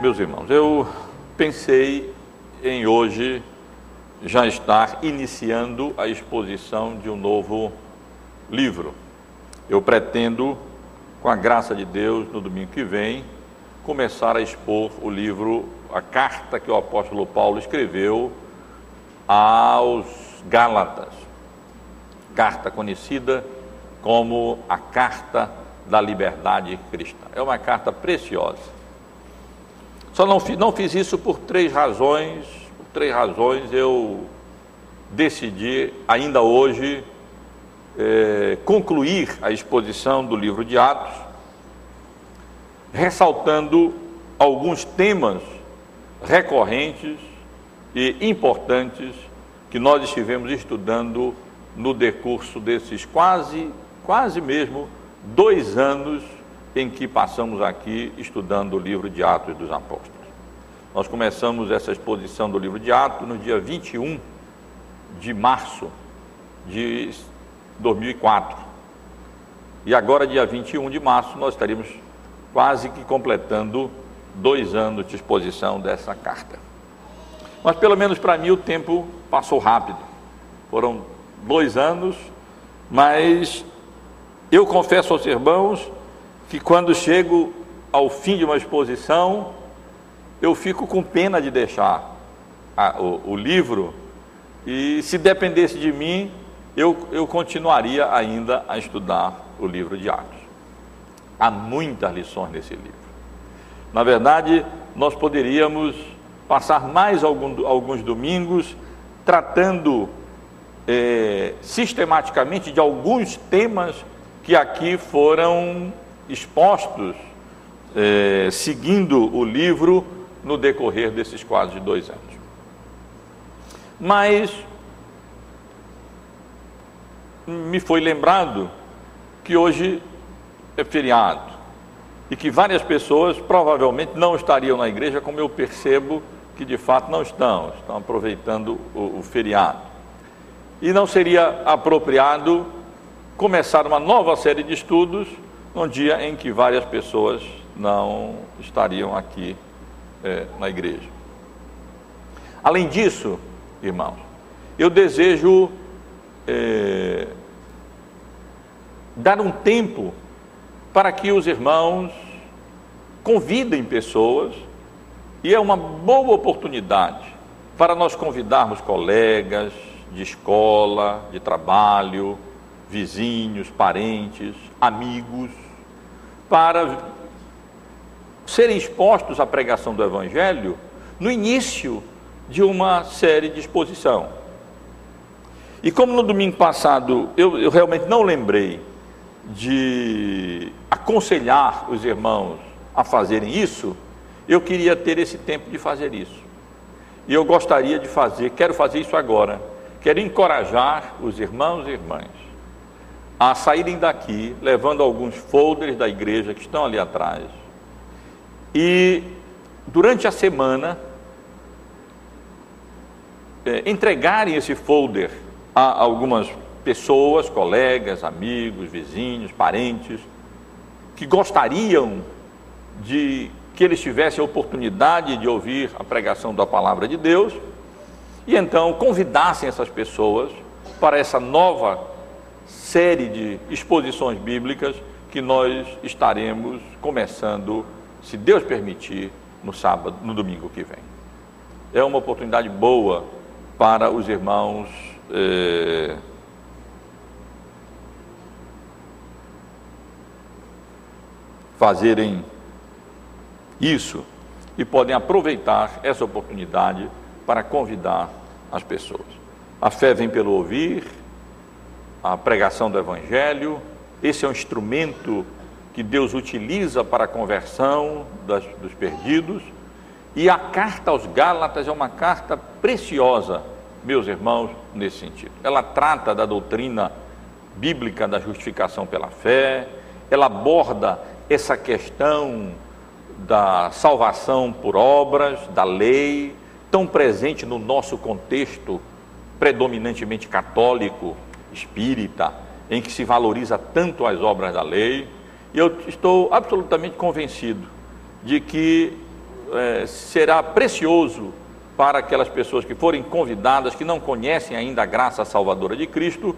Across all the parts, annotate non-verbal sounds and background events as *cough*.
meus irmãos, eu pensei em hoje já estar iniciando a exposição de um novo livro. Eu pretendo, com a graça de Deus, no domingo que vem, começar a expor o livro, a carta que o apóstolo Paulo escreveu aos Gálatas. Carta conhecida como a Carta da Liberdade Cristã. É uma carta preciosa só não, não fiz isso por três razões. Por três razões eu decidi ainda hoje é, concluir a exposição do livro de Atos, ressaltando alguns temas recorrentes e importantes que nós estivemos estudando no decurso desses quase, quase mesmo dois anos em que passamos aqui estudando o livro de Atos dos Apóstolos. Nós começamos essa exposição do livro de Atos no dia 21 de março de 2004. E agora, dia 21 de março, nós estaríamos quase que completando dois anos de exposição dessa carta. Mas, pelo menos para mim, o tempo passou rápido. Foram dois anos, mas eu confesso aos irmãos que quando chego ao fim de uma exposição, eu fico com pena de deixar a, o, o, livro e se dependesse de mim, eu, eu continuaria ainda a estudar o livro de Atos. Há muitas lições nesse livro. Na verdade, nós poderíamos passar mais algum, alguns domingos tratando é, sistematicamente de alguns temas que aqui foram expostos, é, seguindo o livro no decorrer desses quase dois anos. Mas me foi lembrado que hoje é feriado e que várias pessoas provavelmente não estariam na igreja, como eu percebo que de fato não estão, estão aproveitando o, o feriado. E não seria apropriado começar uma nova série de estudos num dia em que várias pessoas não estariam aqui é, na igreja. Além disso, irmãos, eu desejo é, dar um tempo para que os irmãos convidem pessoas, e é uma boa oportunidade para nós convidarmos colegas de escola, de trabalho, vizinhos, parentes, amigos, para serem expostos à pregação do Evangelho no início de uma série de exposição. E como no domingo passado eu, eu realmente não lembrei de aconselhar os irmãos a fazerem isso, eu queria ter esse tempo de fazer isso. E eu gostaria de fazer, quero fazer isso agora. Quero encorajar os irmãos e irmãs a saírem daqui levando alguns folders da igreja que estão ali atrás. E durante a semana é, entregarem esse folder a algumas pessoas, colegas, amigos, vizinhos, parentes, que gostariam de que eles tivessem a oportunidade de ouvir a pregação da palavra de Deus, e então convidassem essas pessoas para essa nova série de exposições bíblicas que nós estaremos começando, se Deus permitir, no sábado, no domingo que vem. É uma oportunidade boa para os irmãos eh, fazerem isso e podem aproveitar essa oportunidade para convidar as pessoas. A fé vem pelo ouvir a pregação do Evangelho. Esse é um instrumento que Deus utiliza para a conversão das, dos perdidos. E a carta aos Gálatas é uma carta preciosa, meus irmãos, nesse sentido. Ela trata da doutrina bíblica da justificação pela fé, ela aborda essa questão da salvação por obras, da lei, tão presente no nosso contexto predominantemente católico, espírita, em que se valoriza tanto as obras da lei, e eu estou absolutamente convencido de que é, será precioso para aquelas pessoas que forem convidadas, que não conhecem ainda a graça salvadora de Cristo,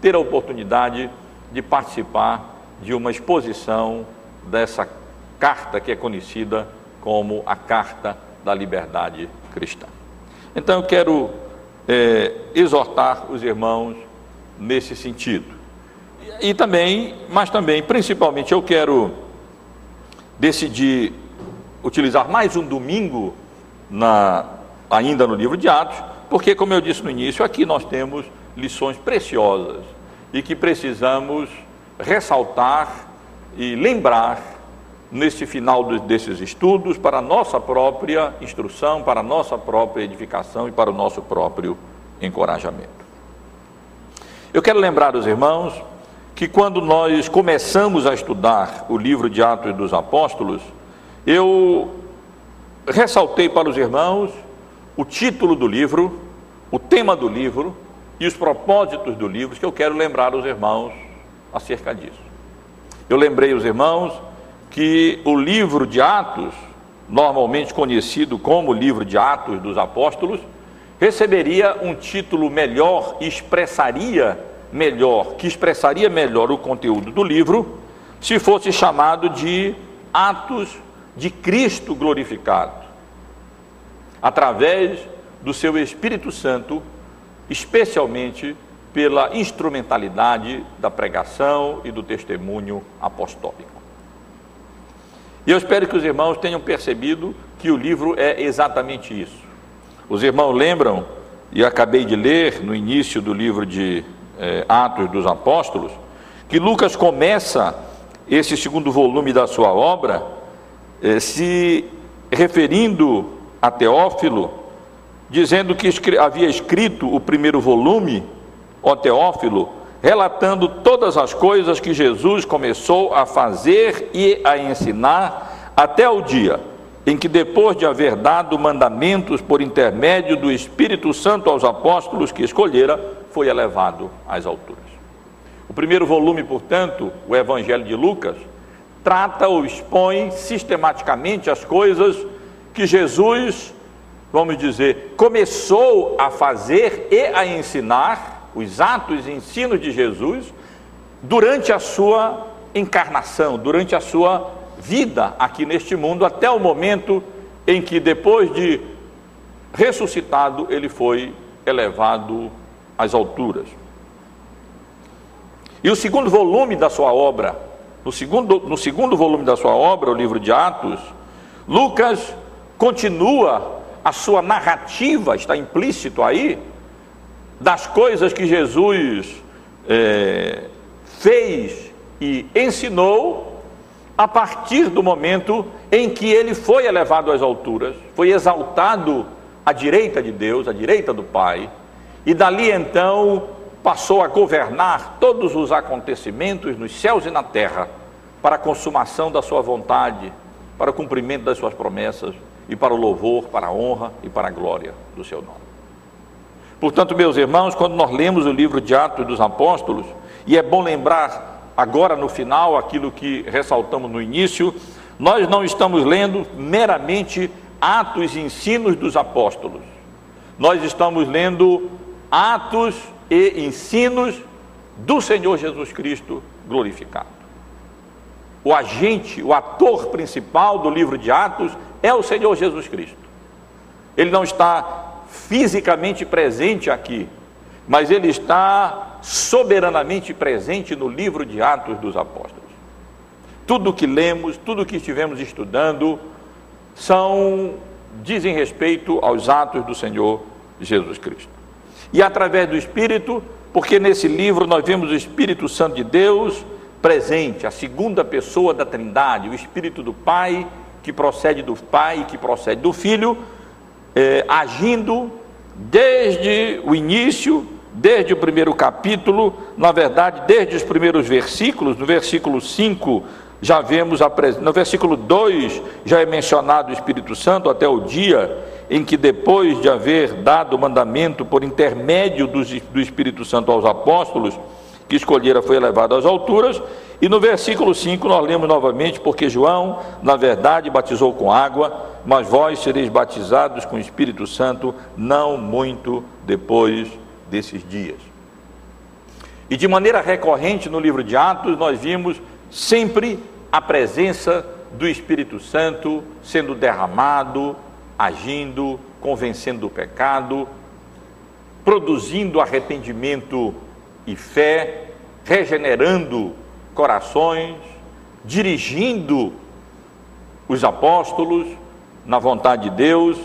ter a oportunidade de participar de uma exposição dessa carta que é conhecida como a Carta da Liberdade Cristã. Então eu quero é, exortar os irmãos nesse sentido. E também, mas também, principalmente, eu quero decidir utilizar mais um domingo na, ainda no livro de Atos, porque, como eu disse no início, aqui nós temos lições preciosas e que precisamos ressaltar e lembrar nesse final desses estudos para a nossa própria instrução, para a nossa própria edificação e para o nosso próprio encorajamento. Eu quero lembrar os irmãos que quando nós começamos a estudar o livro de Atos dos Apóstolos, eu ressaltei para os irmãos o título do livro, o tema do livro e os propósitos do livro, que eu quero lembrar os irmãos acerca disso. Eu lembrei os irmãos que o livro de Atos, normalmente conhecido como livro de Atos dos Apóstolos, receberia um título melhor e expressaria melhor, que expressaria melhor o conteúdo do livro, se fosse chamado de Atos de Cristo glorificado, através do seu Espírito Santo, especialmente pela instrumentalidade da pregação e do testemunho apostólico. E eu espero que os irmãos tenham percebido que o livro é exatamente isso. Os irmãos lembram, e acabei de ler no início do livro de eh, Atos dos Apóstolos, que Lucas começa esse segundo volume da sua obra eh, se referindo a Teófilo, dizendo que havia escrito o primeiro volume, ó Teófilo, relatando todas as coisas que Jesus começou a fazer e a ensinar até o dia em que, depois de haver dado mandamentos por intermédio do Espírito Santo aos apóstolos que escolhera, foi elevado às alturas. O primeiro volume, portanto, o Evangelho de Lucas, trata ou expõe sistematicamente as coisas que Jesus, vamos dizer, começou a fazer e a ensinar, os atos e ensinos de Jesus, durante a sua encarnação, durante a sua vida aqui neste mundo, até o momento em que, depois de ressuscitado, ele foi elevado às alturas. E o segundo volume da sua obra, no segundo, no segundo volume da sua obra, o livro de Atos, Lucas continua a sua narrativa, está implícito aí, das coisas que Jesus é, fez e ensinou a partir do momento em que ele foi elevado às alturas, foi exaltado à direita de Deus, à direita do Pai, e dali então passou a governar todos os acontecimentos nos céus e na terra, para a consumação da sua vontade, para o cumprimento das suas promessas e para o louvor, para a honra e para a glória do seu nome. Portanto, meus irmãos, quando nós lemos o livro de Atos dos Apóstolos, e é bom lembrar agora no final, aquilo que ressaltamos no início, nós não estamos lendo meramente atos e ensinos dos apóstolos. Nós estamos lendo atos e ensinos do Senhor Jesus Cristo glorificado. O agente, o ator principal do livro de Atos é o Senhor Jesus Cristo. Ele não está fisicamente presente aqui, mas ele está soberanamente presente no livro de Atos dos Apóstolos. Tudo que lemos, tudo que estivemos estudando, são dizem respeito aos atos do Senhor Jesus Cristo. E através do Espírito, porque nesse livro nós vemos o Espírito Santo de Deus presente, a segunda pessoa da Trindade, o Espírito do Pai, que procede do Pai, que procede do Filho, eh, agindo desde o início desde o primeiro capítulo, na verdade, desde os primeiros versículos, no versículo 5 já vemos, a, no versículo 2 já é mencionado o Espírito Santo até o dia em que, depois de haver dado o mandamento por intermédio do, do Espírito Santo aos apóstolos, que escolhera foi elevado às alturas. E no versículo 5 nós lemos novamente, porque João, na verdade, batizou com água, mas vós sereis batizados com o Espírito Santo não muito depois desses dias. E de maneira recorrente no livro de Atos, nós vimos sempre a presença do Espírito Santo sendo derramado, agindo, convencendo do pecado, produzindo arrependimento e fé, regenerando corações, dirigindo os apóstolos na vontade de Deus.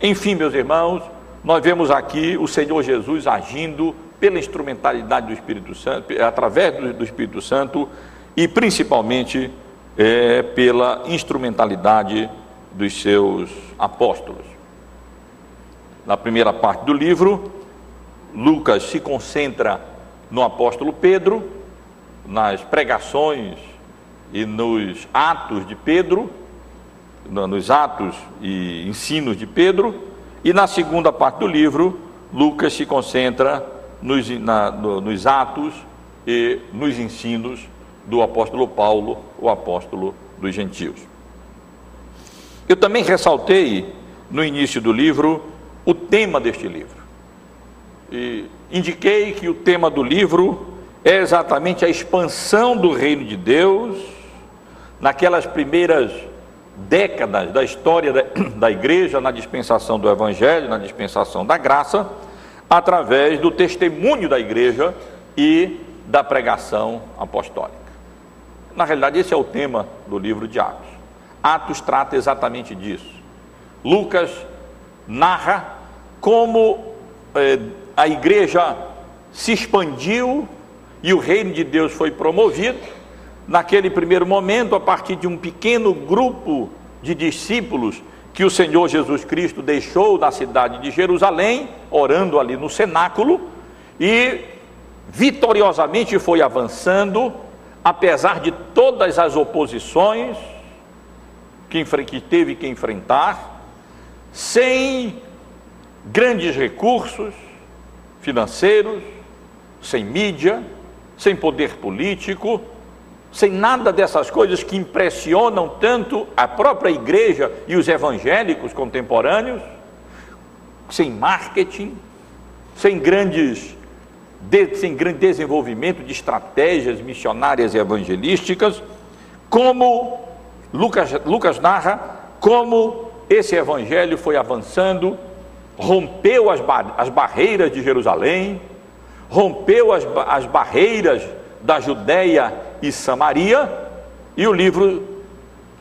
Enfim, meus irmãos, nós vemos aqui o Senhor Jesus agindo pela instrumentalidade do Espírito Santo, através do, do Espírito Santo e principalmente é, pela instrumentalidade dos seus apóstolos. Na primeira parte do livro, Lucas se concentra no apóstolo Pedro, nas pregações e nos atos de Pedro, nos atos e ensinos de Pedro, e na segunda parte do livro, Lucas se concentra nos, na, no, nos atos e nos ensinos do apóstolo Paulo, o apóstolo dos gentios. Eu também ressaltei no início do livro o tema deste livro. E indiquei que o tema do livro é exatamente a expansão do reino de Deus naquelas primeiras décadas da história *clears throat* da, igreja, na dispensação do evangelho, na dispensação da graça através do testemunho da igreja e da pregação apostólica. Na realidade, esse é o tema do livro de Atos. Atos trata exatamente disso. Lucas narra como eh, a igreja se expandiu e o reino de Deus foi promovido. Naquele primeiro momento, a partir de um pequeno grupo de discípulos que o Senhor Jesus Cristo deixou na cidade de Jerusalém, orando ali no cenáculo, e vitoriosamente foi avançando, apesar de todas as oposições que, que teve que enfrentar, sem grandes recursos financeiros, sem mídia, sem poder político, sem nada dessas coisas que impressionam tanto a própria igreja e os evangélicos contemporâneos, sem marketing, sem grandes sem grande desenvolvimento de estratégias missionárias e evangelísticas, como Lucas, Lucas narra, como esse evangelho foi avançando, rompeu as, as barreiras de Jerusalém, rompeu as, as barreiras da Judéia e Samaria, e o livro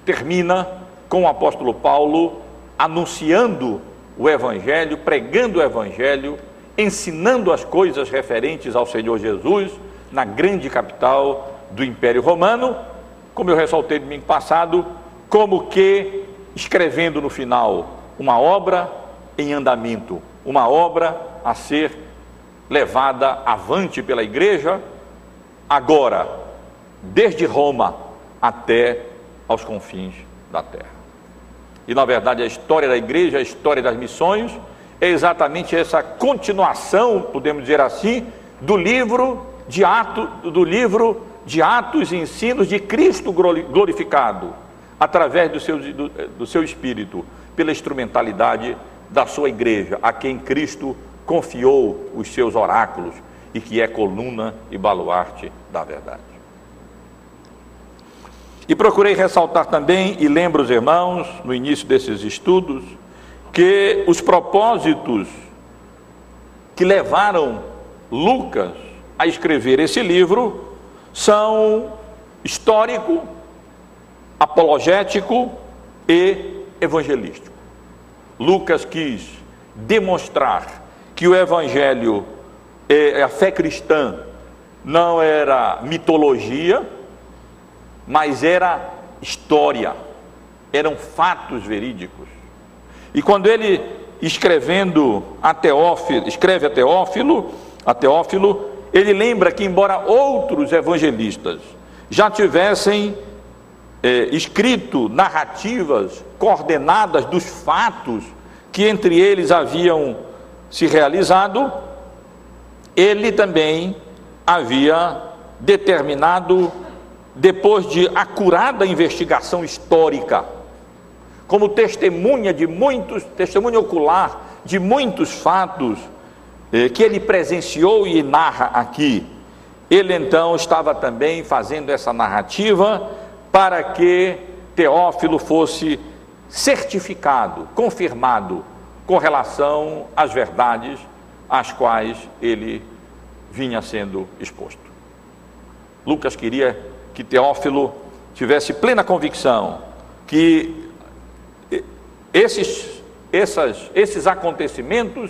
termina com o apóstolo Paulo anunciando o Evangelho, pregando o Evangelho, ensinando as coisas referentes ao Senhor Jesus na grande capital do Império Romano, como eu ressaltei domingo passado, como que escrevendo no final uma obra em andamento, uma obra a ser levada avante pela igreja, agora desde Roma até aos confins da terra. E na verdade a história da igreja, a história das missões, é exatamente essa continuação, podemos dizer assim, do livro de Atos, do livro de Atos e ensinos de Cristo glorificado, através do seu, do, do seu Espírito, pela instrumentalidade da sua igreja, a quem Cristo confiou os seus oráculos e que é coluna e baluarte da verdade. E procurei ressaltar também, e lembro os irmãos, no início desses estudos, que os propósitos que levaram Lucas a escrever esse livro são histórico, apologético e evangelístico. Lucas quis demonstrar que o evangelho, a fé cristã, não era mitologia, mas era história, eram fatos verídicos. E quando ele escrevendo a Teófilo, escreve a Teófilo, a Teófilo, ele lembra que embora outros evangelistas já tivessem é, escrito narrativas coordenadas dos fatos que entre eles haviam se realizado, ele também havia determinado, depois de acurada investigação histórica, como testemunha de muitos, testemunha ocular de muitos fatos eh, que ele presenciou e narra aqui. Ele então estava também fazendo essa narrativa para que Teófilo fosse certificado, confirmado com relação às verdades às quais ele vinha sendo exposto. Lucas queria que Teófilo tivesse plena convicção que esses, essas, esses acontecimentos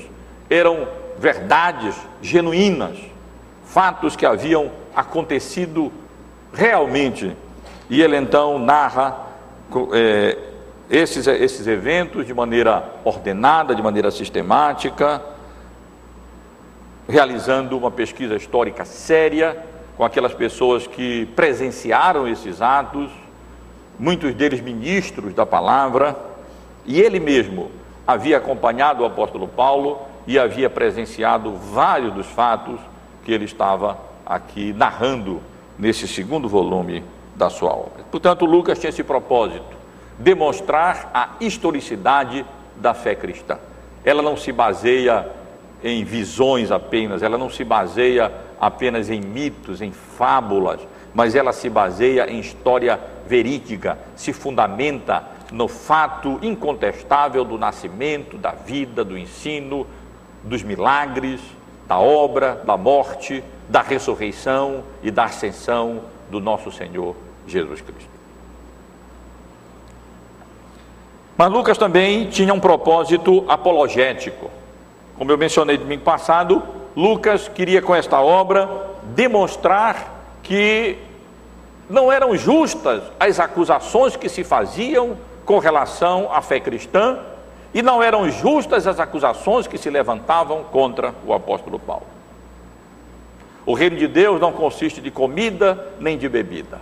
eram verdades genuínas, fatos que haviam acontecido realmente. E ele então narra é, esses, esses eventos de maneira ordenada, de maneira sistemática, realizando uma pesquisa histórica séria com aquelas pessoas que presenciaram esses atos, muitos deles ministros da palavra, e ele mesmo havia acompanhado o apóstolo Paulo e havia presenciado vários dos fatos que ele estava aqui narrando nesse segundo volume da sua obra. Portanto, Lucas tinha esse propósito demonstrar a historicidade da fé cristã. Ela não se baseia em visões apenas, ela não se baseia apenas em mitos, em fábulas, mas ela se baseia em história verídica, se fundamenta no fato incontestável do nascimento, da vida, do ensino, dos milagres, da obra, da morte, da ressurreição e da ascensão do nosso Senhor Jesus Cristo. Mas Lucas também tinha um propósito apologético. Como eu mencionei domingo passado, Lucas queria com esta obra demonstrar que não eram justas as acusações que se faziam com relação à fé cristã e não eram justas as acusações que se levantavam contra o apóstolo Paulo. O reino de Deus não consiste de comida nem de bebida.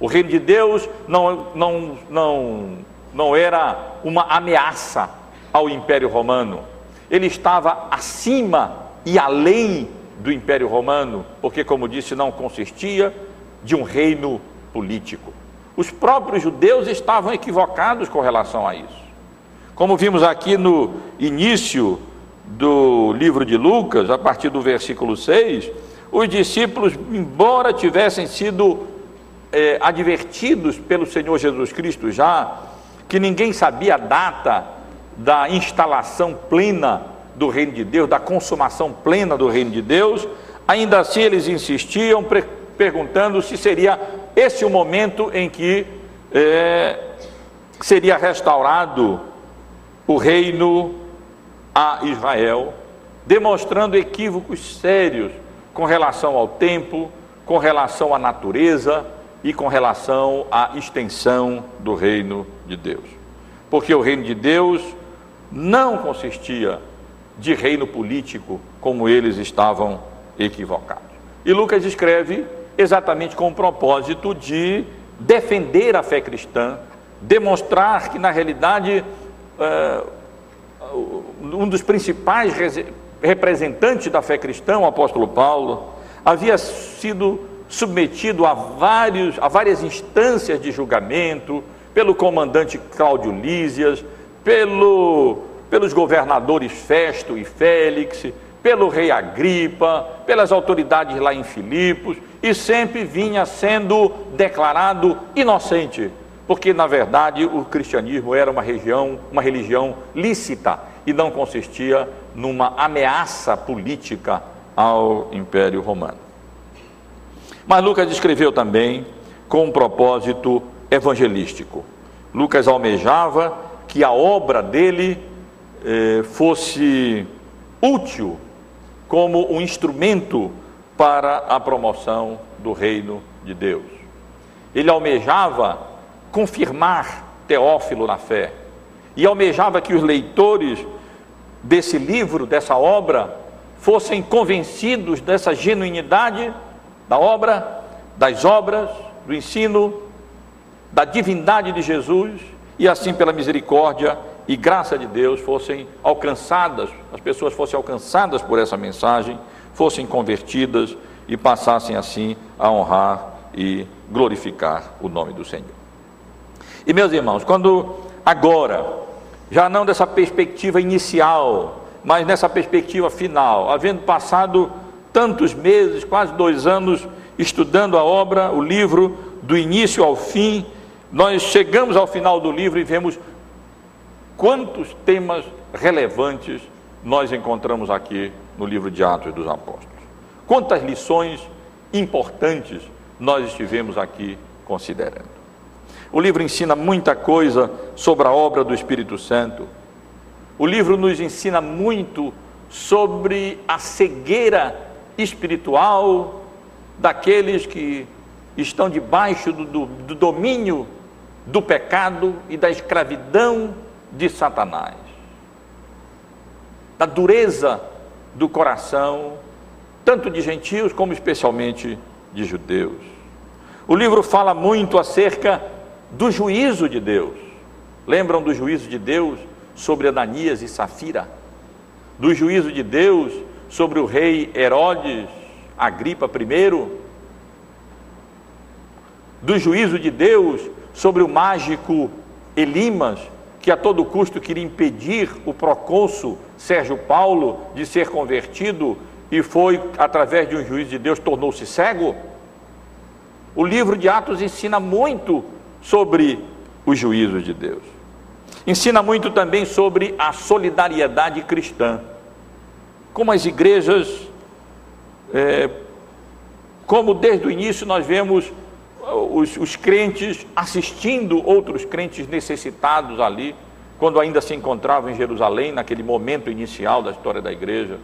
O reino de Deus não, não, não não era uma ameaça ao Império Romano. Ele estava acima e além do Império Romano, porque, como disse, não consistia de um reino político. Os próprios judeus estavam equivocados com relação a isso. Como vimos aqui no início do livro de Lucas, a partir do versículo 6, os discípulos, embora tivessem sido é, advertidos pelo Senhor Jesus Cristo já que ninguém sabia a data da instalação plena do reino de Deus, da consumação plena do reino de Deus, ainda assim eles insistiam, perguntando se seria esse o momento em que é, seria restaurado o reino a Israel, demonstrando equívocos sérios com relação ao tempo, com relação à natureza, e com relação à extensão do reino de Deus. Porque o reino de Deus não consistia de reino político como eles estavam equivocados. E Lucas escreve exatamente com o propósito de defender a fé cristã, demonstrar que, na realidade, uh, um dos principais representantes da fé cristã, o apóstolo Paulo, havia sido submetido a, vários, a várias instâncias de julgamento, pelo comandante Cláudio Lísias, pelo, pelos governadores Festo e Félix, pelo rei Agripa, pelas autoridades lá em Filipos, e sempre vinha sendo declarado inocente, porque na verdade o cristianismo era uma região, uma religião lícita e não consistia numa ameaça política ao Império Romano. Mas Lucas escreveu também com um propósito evangelístico. Lucas almejava que a obra dele eh, fosse útil como um instrumento para a promoção do reino de Deus. Ele almejava confirmar Teófilo na fé e almejava que os leitores desse livro, dessa obra, fossem convencidos dessa genuinidade da obra, das obras, do ensino, da divindade de Jesus e assim pela misericórdia e graça de Deus fossem alcançadas, as pessoas fossem alcançadas por essa mensagem, fossem convertidas e passassem assim a honrar e glorificar o nome do Senhor. E meus irmãos, quando agora, já não dessa perspectiva inicial, mas nessa perspectiva final, havendo passado tantos meses, quase dois anos, estudando a obra, o livro, do início ao fim, nós chegamos ao final do livro e vemos quantos temas relevantes nós encontramos aqui no livro de Atos dos Apóstolos. Quantas lições importantes nós estivemos aqui considerando. O livro ensina muita coisa sobre a obra do Espírito Santo. O livro nos ensina muito sobre a cegueira espiritual daqueles que estão debaixo do, do, do domínio do pecado e da escravidão de Satanás, da dureza do coração, tanto de gentios como especialmente de judeus. O livro fala muito acerca do juízo de Deus. Lembram do juízo de Deus sobre Ananias e Safira? Do juízo de Deus sobre o rei Herodes, Agripa I? Do juízo de Deus sobre o mágico Elimas, que a todo custo queria impedir o procônsul Sérgio Paulo de ser convertido e foi, através de um juízo de Deus, tornou-se cego? O livro de Atos ensina muito sobre os juízos de Deus. Ensina muito também sobre a solidariedade cristã. Como as igrejas, é, como desde o início nós vemos os, os crentes assistindo outros crentes necessitados ali, quando ainda se encontravam em Jerusalém, naquele momento inicial da história da igreja.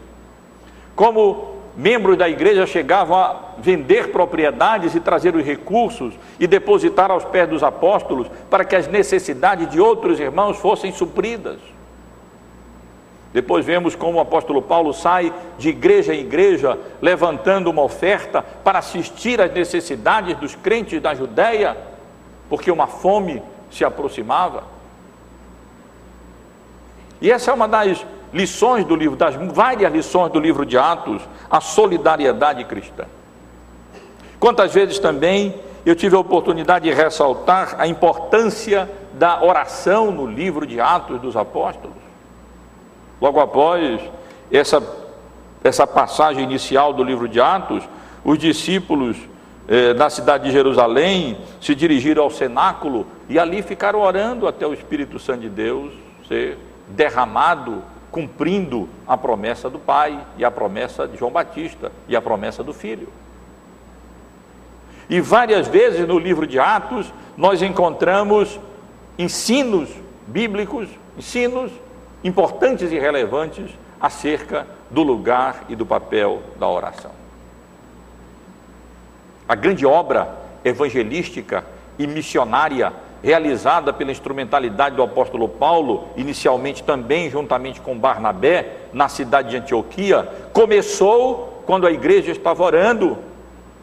Como membros da igreja chegavam a vender propriedades e trazer os recursos e depositar aos pés dos apóstolos para que as necessidades de outros irmãos fossem supridas. Depois vemos como o apóstolo Paulo sai de igreja em igreja, levantando uma oferta para assistir às necessidades dos crentes da Judéia, porque uma fome se aproximava. E essa é uma das lições do livro, das várias lições do livro de Atos, a solidariedade cristã. Quantas vezes também eu tive a oportunidade de ressaltar a importância da oração no livro de Atos dos Apóstolos. Logo após essa, essa passagem inicial do livro de Atos, os discípulos eh, na cidade de Jerusalém se dirigiram ao cenáculo e ali ficaram orando até o Espírito Santo de Deus ser derramado, cumprindo a promessa do Pai e a promessa de João Batista e a promessa do Filho. E várias vezes no livro de Atos nós encontramos ensinos bíblicos, ensinos importantes e relevantes acerca do lugar e do papel da oração. A grande obra evangelística e missionária realizada pela instrumentalidade do apóstolo Paulo, inicialmente também juntamente com Barnabé, na cidade de Antioquia, começou quando a igreja estava orando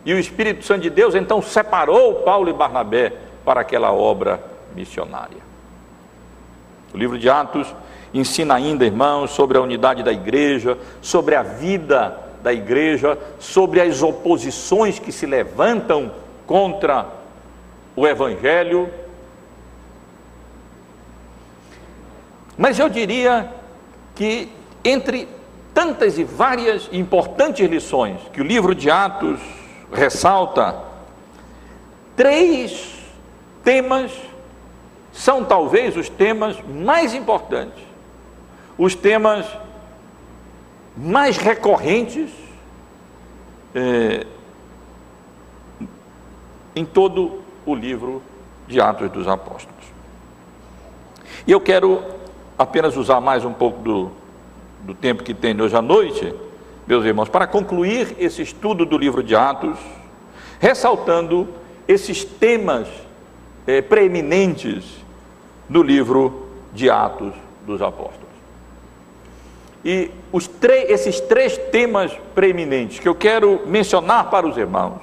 e o Espírito Santo de Deus então separou Paulo e Barnabé para aquela obra missionária. O livro de Atos ensina ainda, irmãos, sobre a unidade da igreja, sobre a vida da igreja, sobre as oposições que se levantam contra o evangelho. Mas eu diria que entre tantas e várias importantes lições que o livro de Atos ressalta, três temas são talvez os temas mais importantes os temas mais recorrentes é, em todo o livro de Atos dos Apóstolos. E eu quero apenas usar mais um pouco do, do tempo que tem hoje à noite, meus irmãos, para concluir esse estudo do livro de Atos, ressaltando esses temas é, preeminentes do livro de Atos dos Apóstolos. E os esses três temas preeminentes que eu quero mencionar para os irmãos,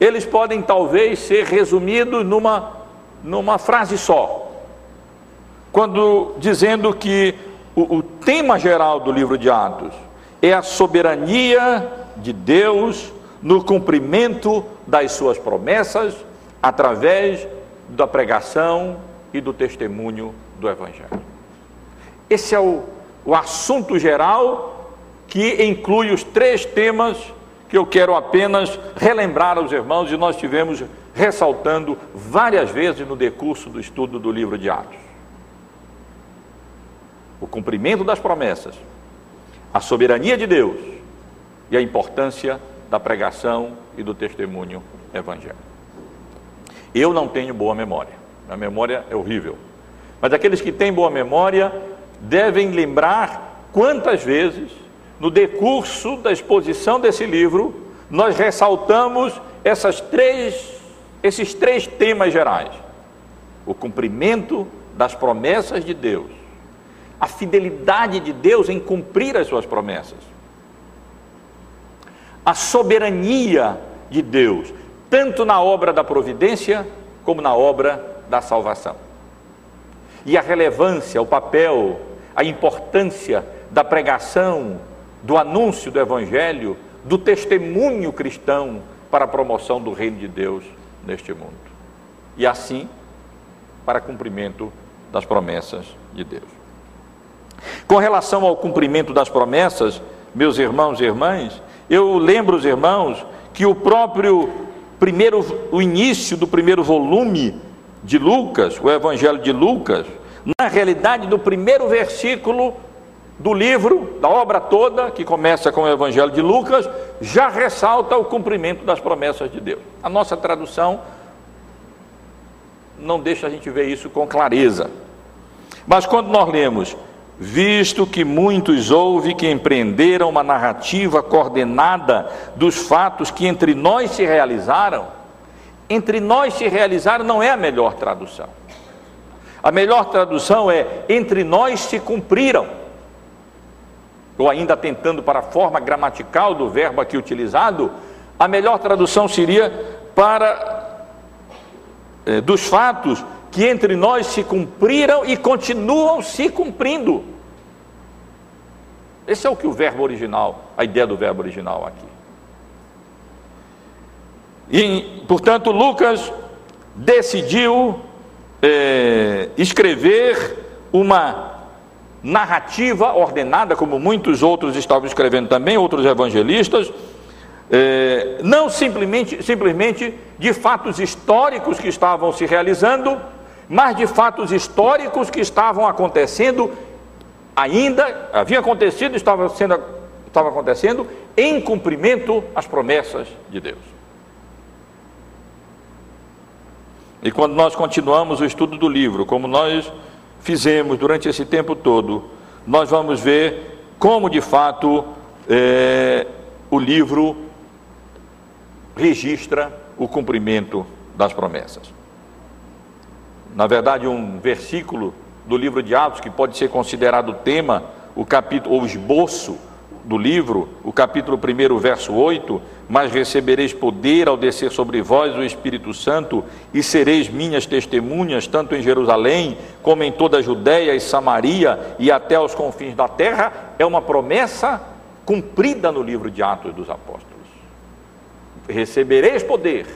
eles podem talvez ser resumidos numa, numa frase só. Quando dizendo que o, o tema geral do livro de Atos é a soberania de Deus no cumprimento das suas promessas através da pregação e do testemunho do Evangelho. Esse é o, o assunto geral que inclui os três temas que eu quero apenas relembrar aos irmãos e nós tivemos ressaltando várias vezes no decurso do estudo do livro de Atos. O cumprimento das promessas, a soberania de Deus e a importância da pregação e do testemunho evangélico. Eu não tenho boa memória, a memória é horrível. Mas aqueles que têm boa memória devem lembrar quantas vezes, no decurso da exposição desse livro, nós ressaltamos essas três, esses três temas gerais: o cumprimento das promessas de Deus, a fidelidade de Deus em cumprir as suas promessas, a soberania de Deus, tanto na obra da providência como na obra da salvação. E a relevância, o papel, a importância da pregação, do anúncio do Evangelho, do testemunho cristão para a promoção do reino de Deus neste mundo. E assim, para cumprimento das promessas de Deus. Com relação ao cumprimento das promessas, meus irmãos e irmãs, eu lembro os irmãos que o próprio primeiro o início do primeiro volume de Lucas, o Evangelho de Lucas, na realidade, do primeiro versículo do livro, da obra toda, que começa com o Evangelho de Lucas, já ressalta o cumprimento das promessas de Deus. A nossa tradução não deixa a gente ver isso com clareza. Mas quando nós lemos, visto que muitos houve que empreenderam uma narrativa coordenada dos fatos que entre nós se realizaram, entre nós se realizaram não é a melhor tradução. A melhor tradução é: entre nós se cumpriram. Ou ainda tentando para a forma gramatical do verbo aqui utilizado, a melhor tradução seria para é, dos fatos que entre nós se cumpriram e continuam se cumprindo. Esse é o que o verbo original, a ideia do verbo original aqui. E, portanto, Lucas decidiu é, escrever uma narrativa ordenada, como muitos outros estavam escrevendo também, outros evangelistas, é, não simplesmente, simplesmente de fatos históricos que estavam se realizando, mas de fatos históricos que estavam acontecendo ainda, havia acontecido, estava, sendo, estava acontecendo, em cumprimento às promessas de Deus. E quando nós continuamos o estudo do livro, como nós fizemos durante esse tempo todo, nós vamos ver como de fato é, o livro registra o cumprimento das promessas. Na verdade, um versículo do livro de Atos que pode ser considerado tema, o capítulo ou esboço do livro, o capítulo 1, verso 8, mas recebereis poder ao descer sobre vós o Espírito Santo e sereis minhas testemunhas, tanto em Jerusalém, como em toda a Judéia e Samaria e até aos confins da terra, é uma promessa cumprida no livro de Atos dos Apóstolos. Recebereis poder,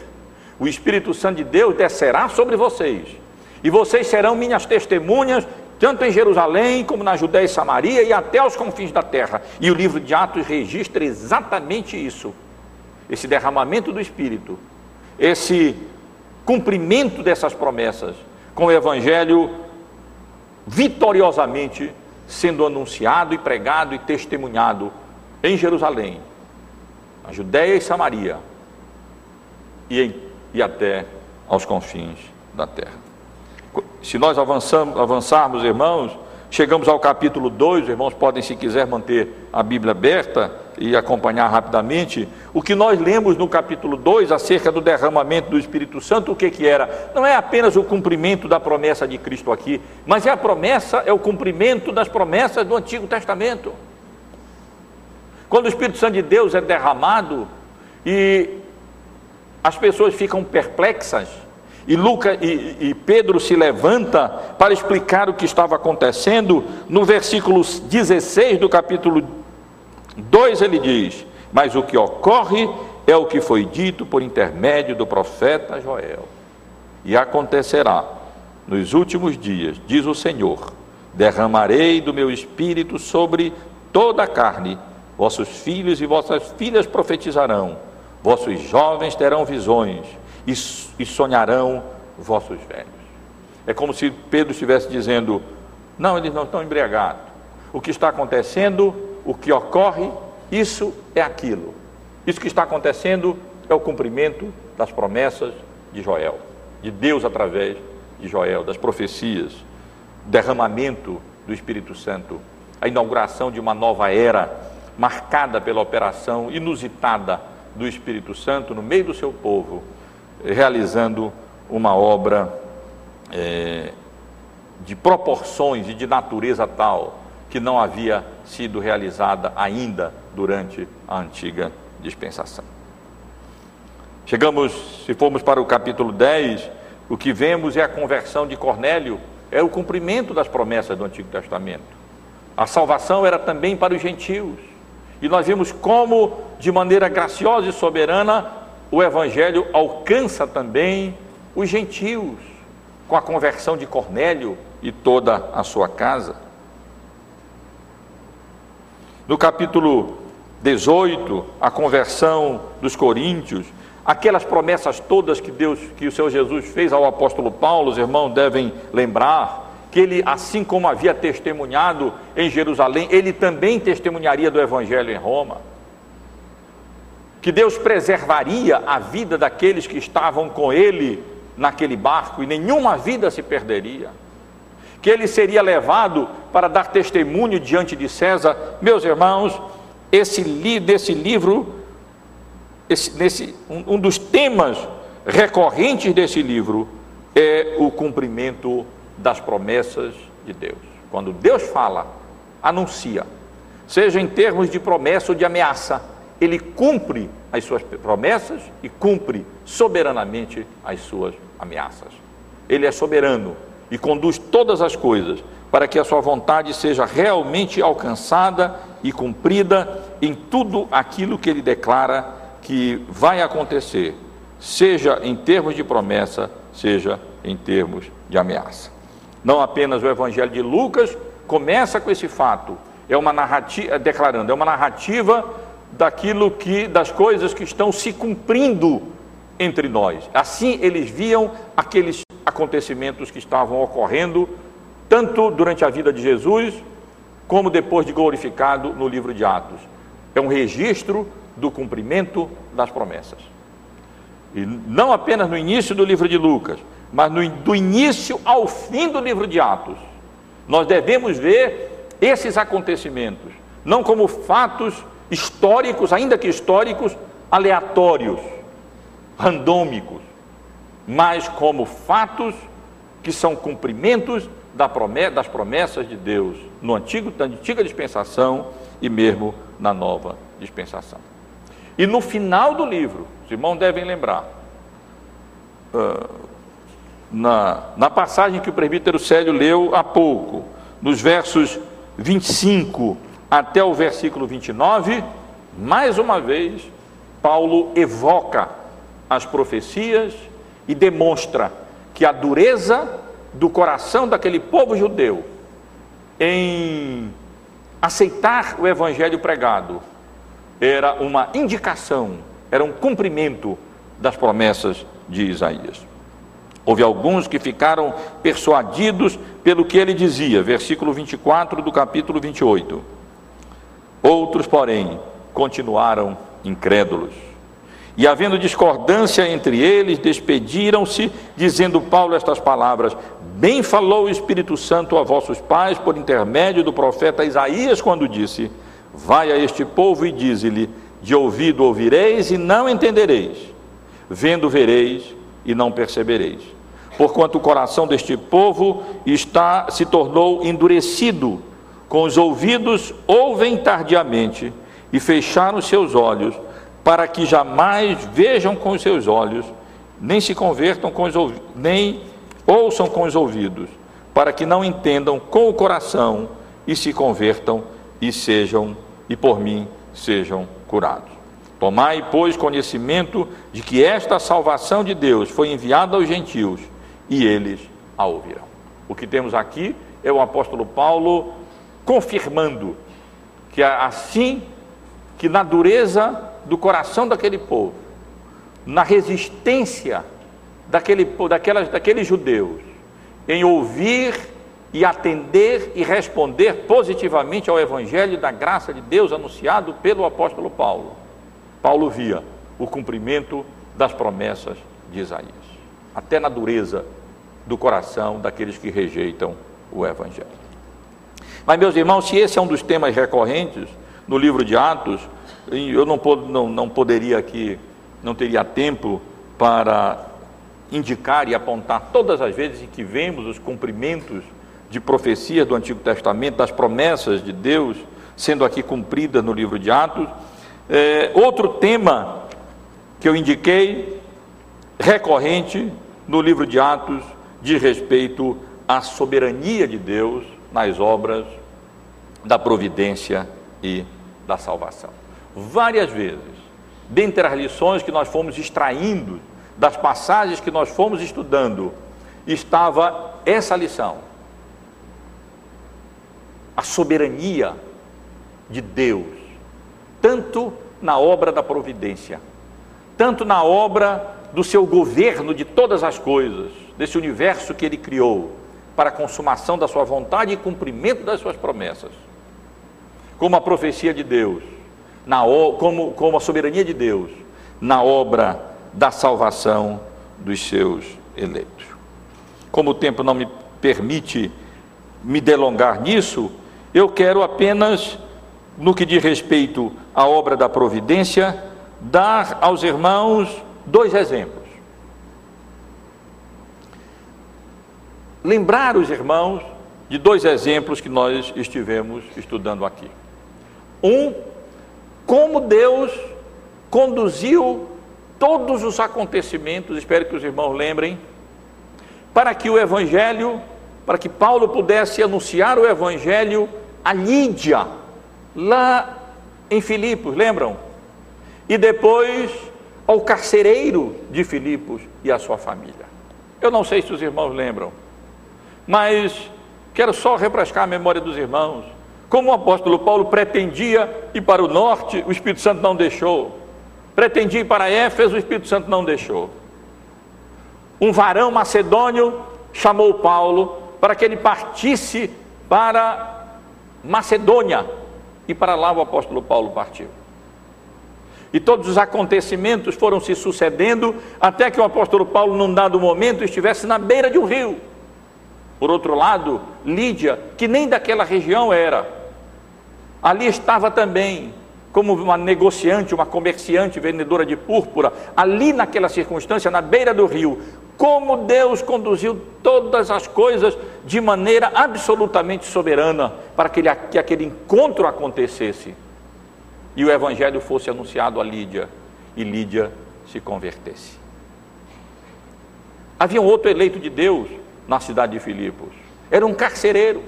o Espírito Santo de Deus descerá sobre vocês, e vocês serão minhas testemunhas tanto em Jerusalém como na Judéia e Samaria e até aos confins da terra. E o livro de Atos registra exatamente isso: esse derramamento do Espírito, esse cumprimento dessas promessas, com o Evangelho vitoriosamente sendo anunciado e pregado e testemunhado em Jerusalém, na Judéia e Samaria e, em, e até aos confins da terra. Se nós avançamos, avançarmos, irmãos, chegamos ao capítulo 2, os irmãos podem, se quiser, manter a Bíblia aberta e acompanhar rapidamente. O que nós lemos no capítulo 2 acerca do derramamento do Espírito Santo, o que, que era? Não é apenas o cumprimento da promessa de Cristo aqui, mas é a promessa, é o cumprimento das promessas do Antigo Testamento. Quando o Espírito Santo de Deus é derramado e as pessoas ficam perplexas, e, Lucas, e, e Pedro se levanta para explicar o que estava acontecendo. No versículo 16 do capítulo 2 ele diz: Mas o que ocorre é o que foi dito por intermédio do profeta Joel. E acontecerá nos últimos dias, diz o Senhor: derramarei do meu espírito sobre toda a carne, vossos filhos e vossas filhas profetizarão, vossos jovens terão visões e sonharão vossos velhos. É como se Pedro estivesse dizendo: não, eles não estão embriagados. O que está acontecendo, o que ocorre, isso é aquilo. Isso que está acontecendo é o cumprimento das promessas de Joel, de Deus através de Joel, das profecias, derramamento do Espírito Santo, a inauguração de uma nova era marcada pela operação inusitada do Espírito Santo no meio do seu povo, realizando uma obra é, de proporções e de natureza tal que não havia sido realizada ainda durante a antiga dispensação. Chegamos, se formos para o capítulo 10, o que vemos é a conversão de Cornélio, é o cumprimento das promessas do Antigo Testamento. A salvação era também para os gentios. E nós vimos como, de maneira graciosa e soberana, o Evangelho alcança também os gentios, com a conversão de Cornélio e toda a sua casa. No capítulo 18, a conversão dos coríntios, aquelas promessas todas que Deus, que o Senhor Jesus fez ao apóstolo Paulo, os irmãos devem lembrar que ele, assim como havia testemunhado em Jerusalém, ele também testemunharia do evangelho em Roma. Que Deus preservaria a vida daqueles que estavam com ele naquele barco e nenhuma vida se perderia. Que ele seria levado para dar testemunho diante de César. Meus irmãos, esse li, desse livro, esse, nesse, um, um dos temas recorrentes desse livro é o cumprimento das promessas de Deus. Quando Deus fala, anuncia, seja em termos de promessa ou de ameaça, ele cumpre as suas promessas e cumpre soberanamente as suas ameaças. Ele é soberano e conduz todas as coisas para que a sua vontade seja realmente alcançada e cumprida em tudo aquilo que ele declara que vai acontecer, seja em termos de promessa, seja em termos de ameaça. Não apenas o evangelho de Lucas começa com esse fato, é uma narrativa declarando, é uma narrativa daquilo que das coisas que estão se cumprindo entre nós. Assim eles viam aqueles acontecimentos que estavam ocorrendo tanto durante a vida de Jesus, como depois de glorificado no livro de Atos. É um registro do cumprimento das promessas. E não apenas no início do livro de Lucas, mas no, do início ao fim do livro de Atos. Nós devemos ver esses acontecimentos, não como fatos históricos, ainda que históricos, aleatórios, randômicos, mas como fatos que são cumprimentos das promessas de Deus no antigo, na antiga dispensação e mesmo na nova dispensação. E no final do livro, os irmãos devem lembrar, na, na passagem que o presbítero Célio leu há pouco, nos versos 25 até o versículo 29, mais uma vez, Paulo evoca as profecias e demonstra que a dureza do coração daquele povo judeu em aceitar o evangelho pregado era uma indicação, era um cumprimento das promessas de Isaías. Houve alguns que ficaram persuadidos pelo que ele dizia, versículo 24 do capítulo 28. Outros, porém, continuaram incrédulos. E havendo discordância entre eles, despediram-se, dizendo Paulo estas palavras: Bem falou o Espírito Santo a vossos pais por intermédio do profeta Isaías, quando disse: Vai a este povo e dize-lhe: De ouvido ouvireis e não entendereis, vendo vereis e não percebereis. Porquanto o coração deste povo está se tornou endurecido, com os ouvidos ouvem tardiamente e fecharam seus olhos para que jamais vejam com os seus olhos, nem se convertam com os ouvidos, nem ouçam com os ouvidos, para que não entendam com o coração e se convertam e sejam e por mim sejam curados. Tomai, pois, conhecimento de que esta salvação de Deus foi enviada aos gentios e eles a ouvirão. O que temos aqui é o apóstolo Paulo confirmando que assim que na dureza do coração daquele povo, na resistência daquele, daquelas, daqueles judeus, em ouvir e atender e responder positivamente ao evangelho da graça de Deus anunciado pelo apóstolo Paulo. Paulo via o cumprimento das promessas de Isaías, até na dureza do coração daqueles que rejeitam o evangelho. Mas, meus irmãos, se esse é um dos temas recorrentes no livro de Atos, eu não, não, não poderia aqui, não teria tempo para indicar e apontar todas as vezes em que vemos os cumprimentos de profecias do Antigo Testamento, das promessas de Deus sendo aqui cumpridas no livro de Atos. É, outro tema que eu indiquei, recorrente no livro de Atos, diz respeito à soberania de Deus nas obras da providência e da salvação. Várias vezes, dentre as lições que nós fomos extraindo das passagens que nós fomos estudando, estava essa lição: a soberania de Deus, tanto na obra da providência, tanto na obra do seu governo de todas as coisas, desse universo que ele criou, para a consumação da sua vontade e cumprimento das suas promessas, como a profecia de Deus, na, como, como a soberania de Deus na obra da salvação dos seus eleitos. Como o tempo não me permite me delongar nisso, eu quero apenas, no que diz respeito à obra da providência, dar aos irmãos dois exemplos. Lembrar os irmãos de dois exemplos que nós estivemos estudando aqui. Um, como Deus conduziu todos os acontecimentos, espero que os irmãos lembrem, para que o Evangelho, para que Paulo pudesse anunciar o Evangelho a Lídia, lá em Filipos, lembram? E depois ao carcereiro de Filipos e à sua família. Eu não sei se os irmãos lembram, mas quero só refrescar a memória dos irmãos. Como o apóstolo Paulo pretendia ir para o norte, o Espírito Santo não deixou pretendia ir para Éfeso, o Espírito Santo não deixou. Um varão macedônio chamou Paulo para que ele partisse para Macedônia, e para lá o apóstolo Paulo partiu. E todos os acontecimentos foram se sucedendo até que o apóstolo Paulo, num dado momento, estivesse na beira de um rio. Por outro lado, Lídia, que nem daquela região era, ali estava também como uma negociante, uma comerciante, vendedora de púrpura, ali naquela circunstância, na beira do rio, como Deus conduziu todas as coisas de maneira absolutamente soberana para que, ele, que aquele encontro acontecesse e o evangelho fosse anunciado a Lídia e Lídia se convertesse. Havia um outro eleito de Deus na cidade de Filipos, era um carcereiro.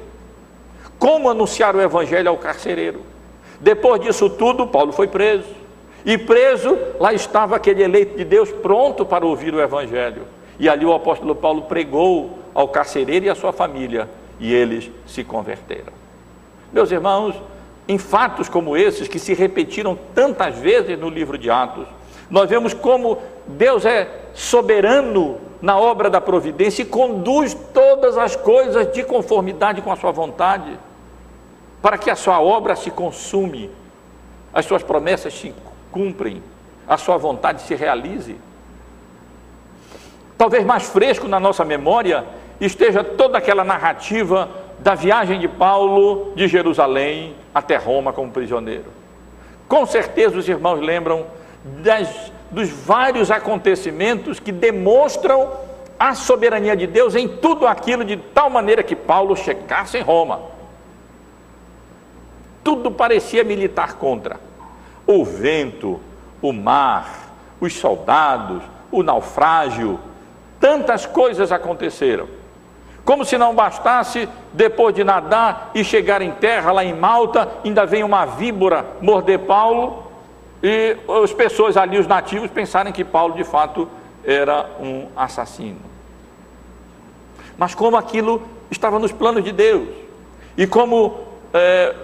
Como anunciar o evangelho ao carcereiro? Depois disso tudo, Paulo foi preso. E preso, lá estava aquele eleito de Deus pronto para ouvir o Evangelho. E ali o apóstolo Paulo pregou ao carcereiro e à sua família, e eles se converteram. Meus irmãos, em fatos como esses, que se repetiram tantas vezes no livro de Atos, nós vemos como Deus é soberano na obra da providência e conduz todas as coisas de conformidade com a sua vontade para que a sua obra se consume, as suas promessas se cumprem, a sua vontade se realize. Talvez mais fresco na nossa memória esteja toda aquela narrativa da viagem de Paulo de Jerusalém até Roma como prisioneiro. Com certeza os irmãos lembram das, dos vários acontecimentos que demonstram a soberania de Deus em tudo aquilo de tal maneira que Paulo chegasse em Roma tudo parecia militar contra. O vento, o mar, os soldados, o naufrágio, tantas coisas aconteceram. Como se não bastasse, depois de nadar e chegar em terra lá em Malta, ainda vem uma víbora morder Paulo, e as pessoas ali, os nativos, pensarem que Paulo de fato era um assassino. Mas como aquilo estava nos planos de Deus, e como é,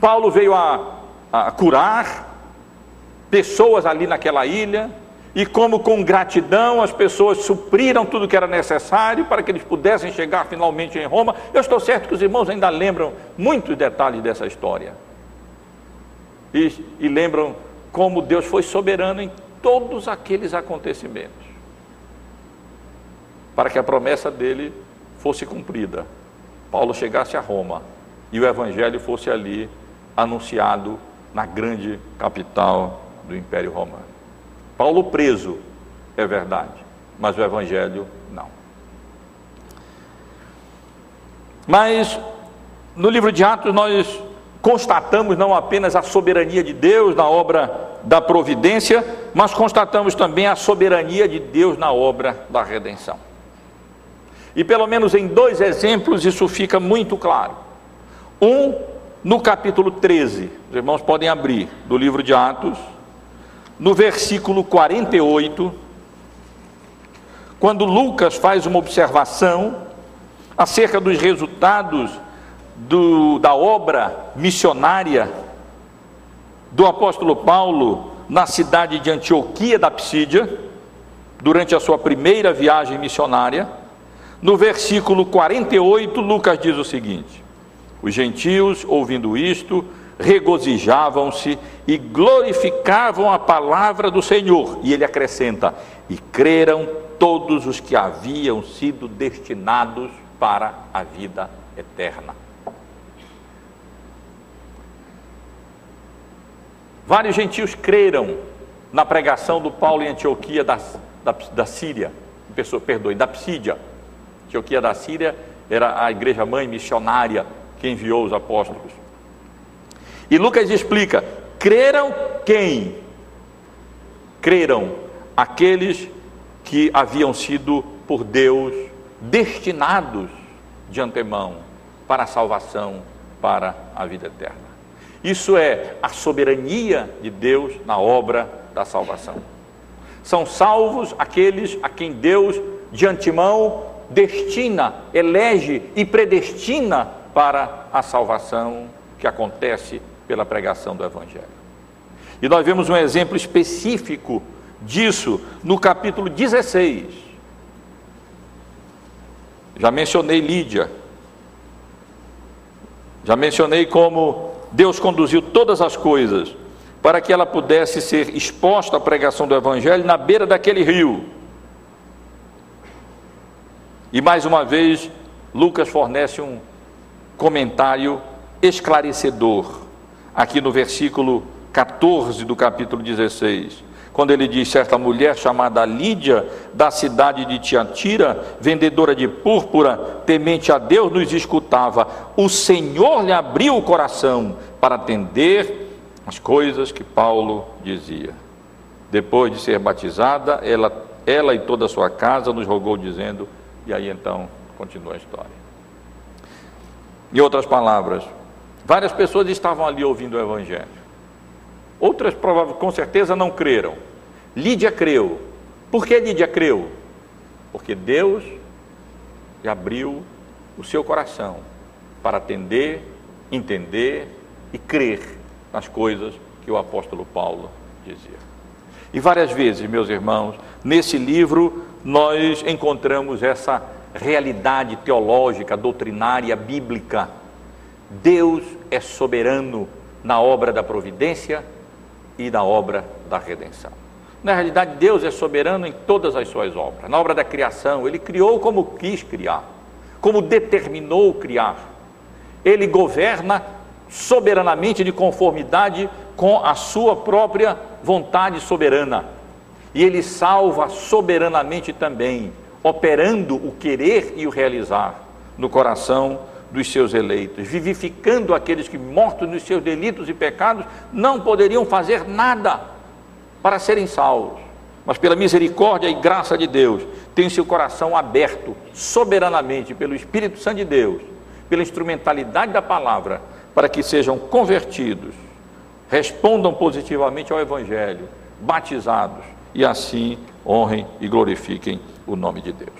Paulo veio a, a curar pessoas ali naquela ilha, e como com gratidão as pessoas supriram tudo que era necessário para que eles pudessem chegar finalmente em Roma. Eu estou certo que os irmãos ainda lembram muitos detalhes dessa história. E, e lembram como Deus foi soberano em todos aqueles acontecimentos para que a promessa dele fosse cumprida. Paulo chegasse a Roma e o evangelho fosse ali anunciado na grande capital do Império Romano. Paulo preso, é verdade, mas o Evangelho não. Mas no livro de Atos nós constatamos não apenas a soberania de Deus na obra da providência, mas constatamos também a soberania de Deus na obra da redenção. E pelo menos em dois exemplos isso fica muito claro. Um, no capítulo 13, os irmãos podem abrir, do livro de Atos, no versículo 48, quando Lucas faz uma observação acerca dos resultados do, da obra missionária do apóstolo Paulo na cidade de Antioquia da Psídia, durante a sua primeira viagem missionária, no versículo 48, Lucas diz o seguinte: Os gentios, ouvindo isto, regozijavam-se e glorificavam a palavra do Senhor. E ele acrescenta: e creram todos os que haviam sido destinados para a vida eterna. Vários gentios creram na pregação do Paulo em Antioquia da, da, da Síria, pessoa, perdoe, da Psídia. Antioquia da Síria era a igreja mãe missionária que enviou os apóstolos. E Lucas explica: creram quem? Creram aqueles que haviam sido por Deus destinados de antemão para a salvação, para a vida eterna. Isso é a soberania de Deus na obra da salvação. São salvos aqueles a quem Deus de antemão destina, elege e predestina para a salvação que acontece pela pregação do Evangelho. E nós vemos um exemplo específico disso no capítulo 16. Já mencionei Lídia. Já mencionei como Deus conduziu todas as coisas para que ela pudesse ser exposta à pregação do Evangelho na beira daquele rio. E mais uma vez, Lucas fornece um comentário esclarecedor aqui no versículo 14 do capítulo 16, quando ele diz: certa mulher chamada Lídia, da cidade de Tiatira, vendedora de púrpura, temente a Deus, nos escutava. O Senhor lhe abriu o coração para atender as coisas que Paulo dizia. Depois de ser batizada, ela, ela e toda a sua casa nos rogou, dizendo, e aí então continua a história. Em outras palavras, Várias pessoas estavam ali ouvindo o Evangelho. Outras, com certeza, não creram. Lídia creu. Por que Lídia creu? Porque Deus abriu o seu coração para atender, entender e crer nas coisas que o apóstolo Paulo dizia. E várias vezes, meus irmãos, nesse livro nós encontramos essa realidade teológica, doutrinária, bíblica Deus é soberano na obra da providência e na obra da redenção. Na realidade, Deus é soberano em todas as suas obras. Na obra da criação, Ele criou como quis criar, como determinou criar. Ele governa soberanamente de conformidade com a sua própria vontade soberana. E Ele salva soberanamente também, operando o querer e o realizar no coração dos seus eleitos, vivificando aqueles que, mortos nos seus delitos e pecados, não poderiam fazer nada para serem salvos. Mas pela misericórdia e graça de Deus, tem seu coração aberto soberanamente pelo Espírito Santo de Deus, pela instrumentalidade da palavra, para que sejam convertidos, respondam positivamente ao Evangelho, batizados, e assim honrem e glorifiquem o nome de Deus.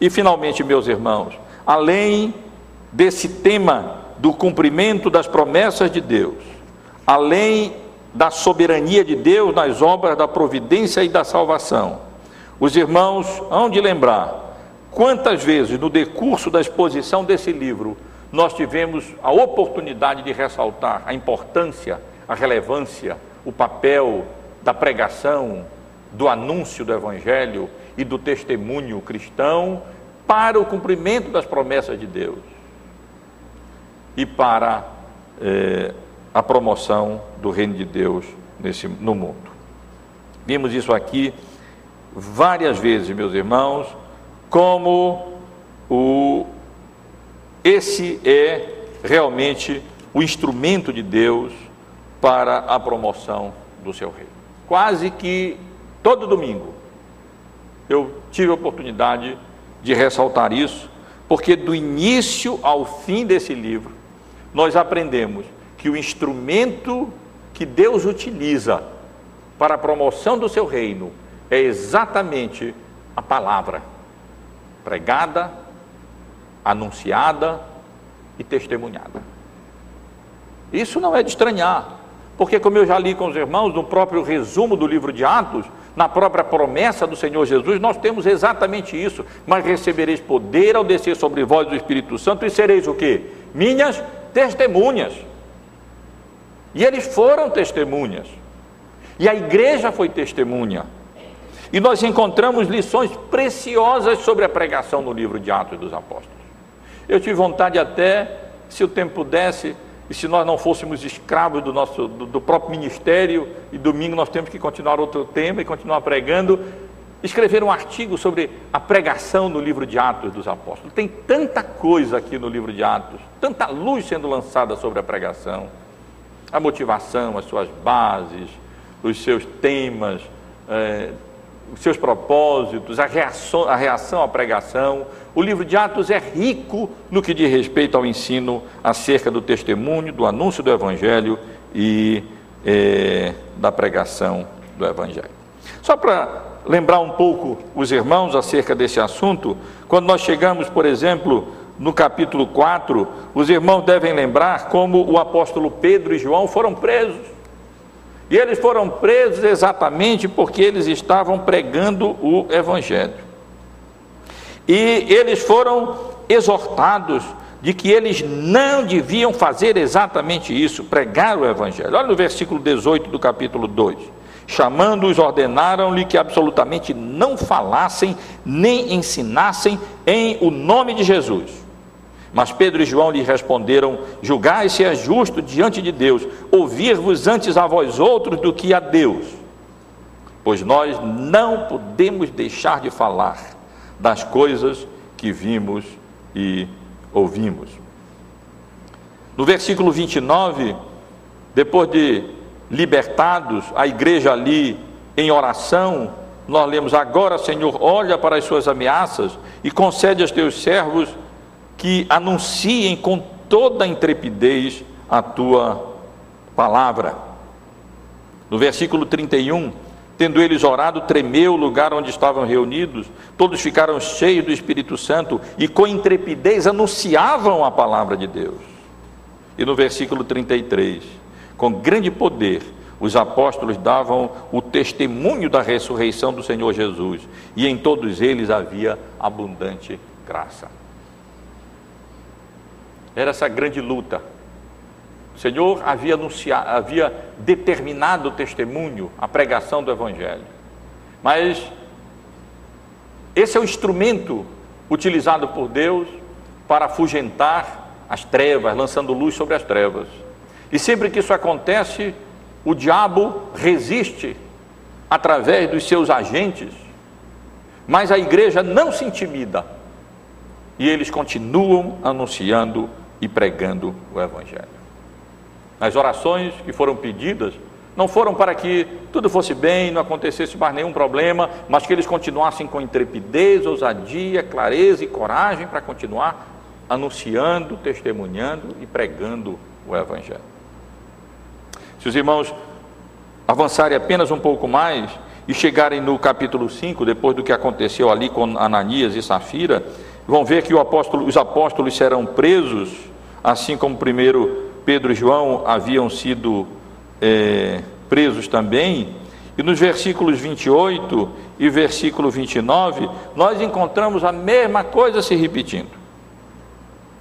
E finalmente, meus irmãos, além desse tema do cumprimento das promessas de Deus, além da soberania de Deus nas obras da providência e da salvação, os irmãos hão de lembrar quantas vezes no decurso da exposição desse livro nós tivemos a oportunidade de ressaltar a importância, a relevância, o papel da pregação, do anúncio do Evangelho e do testemunho cristão para o cumprimento das promessas de Deus e para eh, a promoção do reino de Deus nesse, no mundo. Vimos isso aqui várias vezes, meus irmãos, como o, esse é realmente o instrumento de Deus para a promoção do seu reino. Quase que todo domingo eu tive a oportunidade de ressaltar isso, porque do início ao fim desse livro, nós aprendemos que o instrumento que Deus utiliza para a promoção do seu reino é exatamente a palavra pregada, anunciada e testemunhada. Isso não é de estranhar, porque, como eu já li com os irmãos, no próprio resumo do livro de Atos, na própria promessa do Senhor Jesus, nós temos exatamente isso. Mas recebereis poder ao descer sobre vós o Espírito Santo e sereis o que? Minhas testemunhas. E eles foram testemunhas. E a igreja foi testemunha. E nós encontramos lições preciosas sobre a pregação no livro de Atos dos Apóstolos. Eu tive vontade até, se o tempo pudesse, e se nós não fôssemos escravos do nosso do, do próprio ministério, e domingo nós temos que continuar outro tema e continuar pregando, escrever um artigo sobre a pregação no livro de Atos dos Apóstolos. Tem tanta coisa aqui no livro de Atos, tanta luz sendo lançada sobre a pregação, a motivação, as suas bases, os seus temas, é, os seus propósitos, a reação, a reação à pregação. O livro de Atos é rico no que diz respeito ao ensino acerca do testemunho, do anúncio do Evangelho e é, da pregação do Evangelho. Só para lembrar um pouco os irmãos acerca desse assunto, quando nós chegamos, por exemplo, no capítulo 4, os irmãos devem lembrar como o apóstolo Pedro e João foram presos. E eles foram presos exatamente porque eles estavam pregando o Evangelho. E eles foram exortados de que eles não deviam fazer exatamente isso, pregar o Evangelho. Olha no versículo 18 do capítulo 2. Chamando-os, ordenaram-lhe que absolutamente não falassem nem ensinassem em o nome de Jesus. Mas Pedro e João lhe responderam: Julgai se é justo diante de Deus, ouvir-vos antes a vós outros do que a Deus. Pois nós não podemos deixar de falar das coisas que vimos e ouvimos. No versículo 29, depois de libertados, a igreja ali em oração, nós lemos: Agora, Senhor, olha para as suas ameaças e concede aos teus servos que anunciem com toda a intrepidez a tua palavra. No versículo 31, tendo eles orado, tremeu o lugar onde estavam reunidos, todos ficaram cheios do Espírito Santo e com intrepidez anunciavam a palavra de Deus. E no versículo 33, com grande poder, os apóstolos davam o testemunho da ressurreição do Senhor Jesus, e em todos eles havia abundante graça. Era essa grande luta. O Senhor havia, anunciado, havia determinado o testemunho, a pregação do Evangelho. Mas esse é o instrumento utilizado por Deus para afugentar as trevas, lançando luz sobre as trevas. E sempre que isso acontece, o diabo resiste através dos seus agentes, mas a igreja não se intimida e eles continuam anunciando e pregando o Evangelho. As orações que foram pedidas não foram para que tudo fosse bem, não acontecesse mais nenhum problema, mas que eles continuassem com intrepidez, ousadia, clareza e coragem para continuar anunciando, testemunhando e pregando o Evangelho. Se os irmãos avançarem apenas um pouco mais e chegarem no capítulo 5, depois do que aconteceu ali com Ananias e Safira, vão ver que apóstolo, os apóstolos serão presos, assim como primeiro Pedro e João haviam sido é, presos também. E nos versículos 28 e versículo 29, nós encontramos a mesma coisa se repetindo.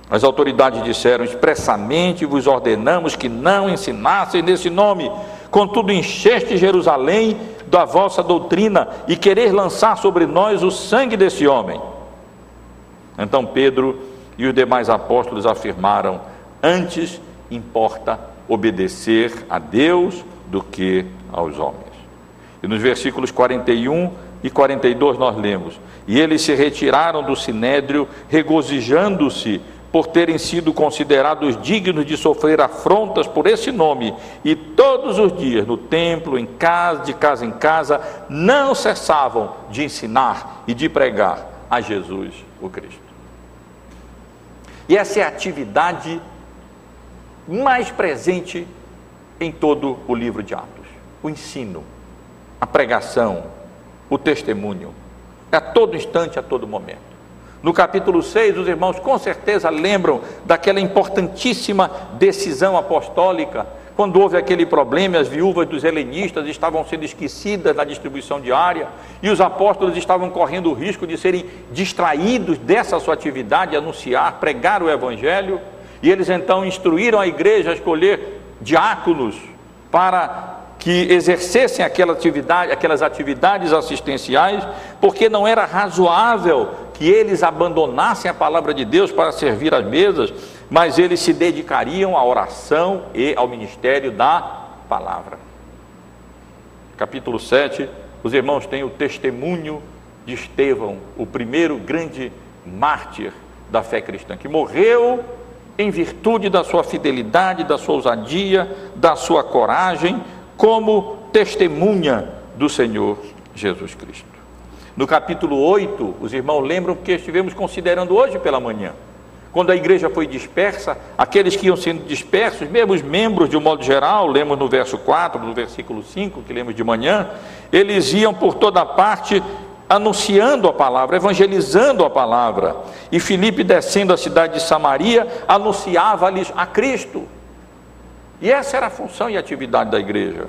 As autoridades disseram expressamente: vos ordenamos que não ensinassem nesse nome. Contudo, encheste Jerusalém da vossa doutrina e querer lançar sobre nós o sangue desse homem. Então Pedro e os demais apóstolos afirmaram: antes importa obedecer a Deus do que aos homens. E nos versículos 41 e 42 nós lemos: E eles se retiraram do sinédrio, regozijando-se por terem sido considerados dignos de sofrer afrontas por esse nome, e todos os dias no templo, em casa, de casa em casa, não cessavam de ensinar e de pregar a Jesus o Cristo. E essa é a atividade mais presente em todo o livro de Atos: o ensino, a pregação, o testemunho, a todo instante, a todo momento. No capítulo 6, os irmãos com certeza lembram daquela importantíssima decisão apostólica, quando houve aquele problema, as viúvas dos helenistas estavam sendo esquecidas na distribuição diária, e os apóstolos estavam correndo o risco de serem distraídos dessa sua atividade, anunciar, pregar o evangelho, e eles então instruíram a igreja a escolher diáconos para que exercessem aquela atividade, aquelas atividades assistenciais, porque não era razoável que eles abandonassem a palavra de Deus para servir às mesas, mas eles se dedicariam à oração e ao ministério da palavra. Capítulo 7, os irmãos têm o testemunho de Estevão, o primeiro grande mártir da fé cristã, que morreu em virtude da sua fidelidade, da sua ousadia, da sua coragem, como testemunha do Senhor Jesus Cristo. No capítulo 8, os irmãos lembram que estivemos considerando hoje pela manhã. Quando a igreja foi dispersa, aqueles que iam sendo dispersos, mesmo os membros de um modo geral, lemos no verso 4, no versículo 5, que lemos de manhã, eles iam por toda parte anunciando a palavra, evangelizando a palavra. E Filipe, descendo a cidade de Samaria, anunciava-lhes a Cristo. E essa era a função e atividade da igreja.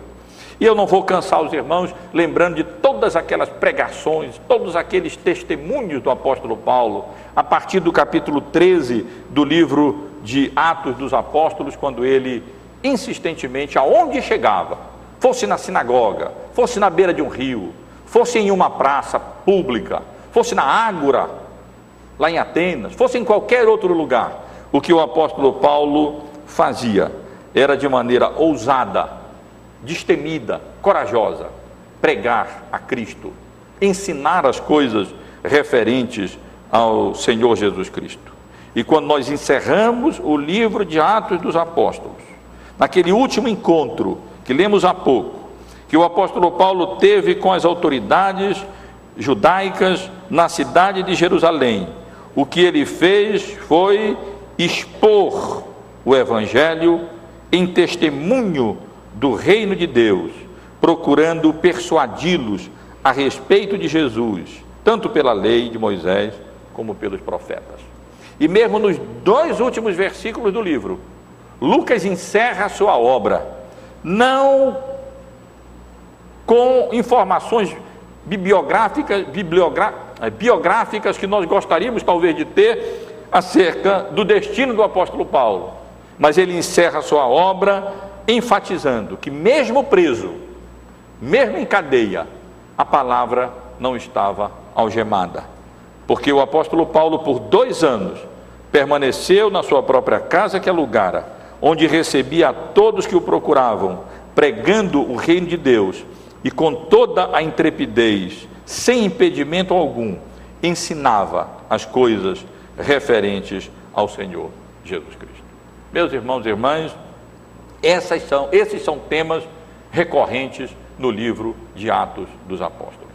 E eu não vou cansar os irmãos lembrando de todas aquelas pregações, todos aqueles testemunhos do apóstolo Paulo, a partir do capítulo 13 do livro de Atos dos Apóstolos, quando ele insistentemente, aonde chegava, fosse na sinagoga, fosse na beira de um rio, fosse em uma praça pública, fosse na Ágora, lá em Atenas, fosse em qualquer outro lugar, o que o apóstolo Paulo fazia era de maneira ousada, destemida, corajosa, pregar a Cristo, ensinar as coisas referentes ao Senhor Jesus Cristo. E quando nós encerramos o livro de Atos dos Apóstolos, naquele último encontro que lemos há pouco, que o apóstolo Paulo teve com as autoridades judaicas na cidade de Jerusalém, o que ele fez foi expor o evangelho em testemunho do reino de Deus, procurando persuadi-los a respeito de Jesus, tanto pela lei de Moisés como pelos profetas. E mesmo nos dois últimos versículos do livro, Lucas encerra a sua obra, não com informações bibliográficas, eh, biográficas que nós gostaríamos talvez de ter acerca do destino do apóstolo Paulo, mas ele encerra sua obra enfatizando que, mesmo preso, mesmo em cadeia, a palavra não estava algemada. Porque o apóstolo Paulo, por dois anos, permaneceu na sua própria casa que alugara, onde recebia a todos que o procuravam, pregando o reino de Deus e com toda a intrepidez, sem impedimento algum, ensinava as coisas referentes ao Senhor Jesus Cristo. Meus irmãos e irmãs, essas são, esses são temas recorrentes no livro de Atos dos Apóstolos.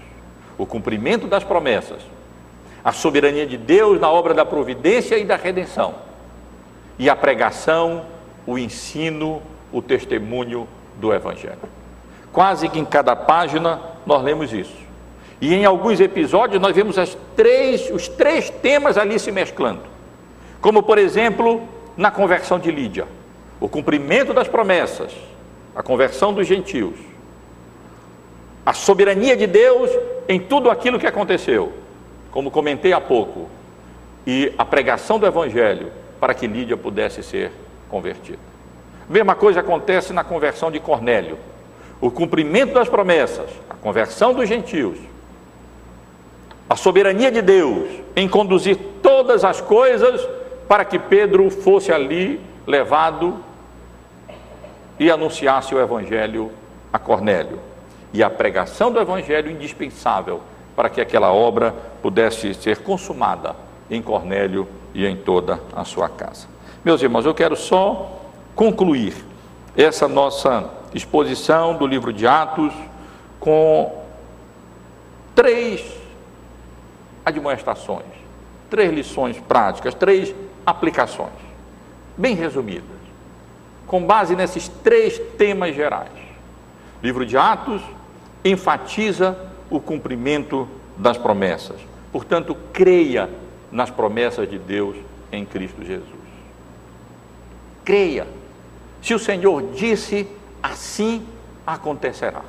O cumprimento das promessas, a soberania de Deus na obra da providência e da redenção, e a pregação, o ensino, o testemunho do Evangelho. Quase que em cada página nós lemos isso. E em alguns episódios nós vemos três, os três temas ali se mesclando. Como, por exemplo, na conversão de Lídia, o cumprimento das promessas, a conversão dos gentios, a soberania de Deus em tudo aquilo que aconteceu, como comentei há pouco, e a pregação do Evangelho para que Lídia pudesse ser convertida. Mesma coisa acontece na conversão de Cornélio. O cumprimento das promessas, a conversão dos gentios, a soberania de Deus em conduzir todas as coisas para que Pedro fosse ali levado e anunciasse o Evangelho a Cornélio. E a pregação do Evangelho indispensável para que aquela obra pudesse ser consumada em Cornélio e em toda a sua casa. Meus irmãos, eu quero só concluir essa nossa exposição do livro de Atos com três admoestações, três lições práticas, três aplicações, bem resumidas, com base nesses três temas gerais. O livro de Atos enfatiza o cumprimento das promessas. Portanto, creia nas promessas de Deus em Cristo Jesus. Creia. Se o Senhor disse, assim acontecerá.